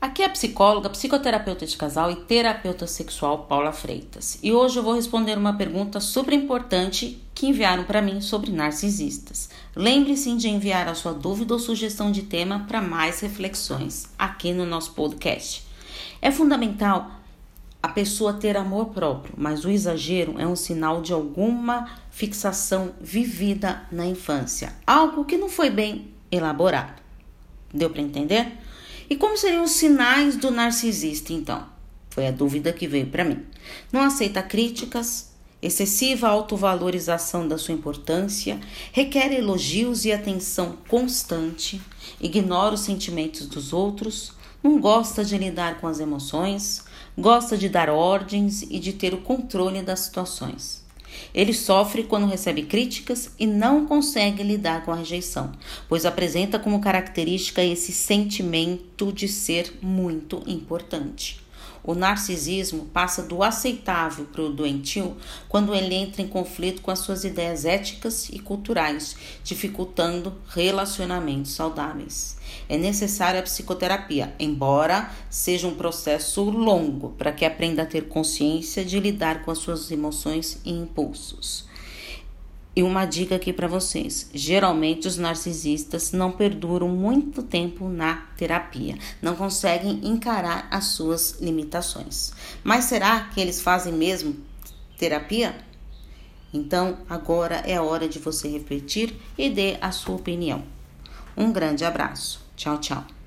Aqui é a psicóloga, psicoterapeuta de casal e terapeuta sexual Paula Freitas. E hoje eu vou responder uma pergunta super importante que enviaram para mim sobre narcisistas. Lembre-se de enviar a sua dúvida ou sugestão de tema para mais reflexões aqui no nosso podcast. É fundamental a pessoa ter amor próprio, mas o exagero é um sinal de alguma fixação vivida na infância, algo que não foi bem elaborado. Deu para entender? E como seriam os sinais do narcisista, então? Foi a dúvida que veio para mim. Não aceita críticas, excessiva autovalorização da sua importância, requer elogios e atenção constante, ignora os sentimentos dos outros, não gosta de lidar com as emoções, gosta de dar ordens e de ter o controle das situações. Ele sofre quando recebe críticas e não consegue lidar com a rejeição, pois apresenta como característica esse sentimento de ser muito importante. O narcisismo passa do aceitável para o doentio quando ele entra em conflito com as suas ideias éticas e culturais, dificultando relacionamentos saudáveis. É necessária a psicoterapia, embora seja um processo longo para que aprenda a ter consciência de lidar com as suas emoções e impulsos. E uma dica aqui para vocês: geralmente os narcisistas não perduram muito tempo na terapia, não conseguem encarar as suas limitações. Mas será que eles fazem mesmo terapia? Então, agora é a hora de você refletir e dê a sua opinião. Um grande abraço. Tchau, tchau.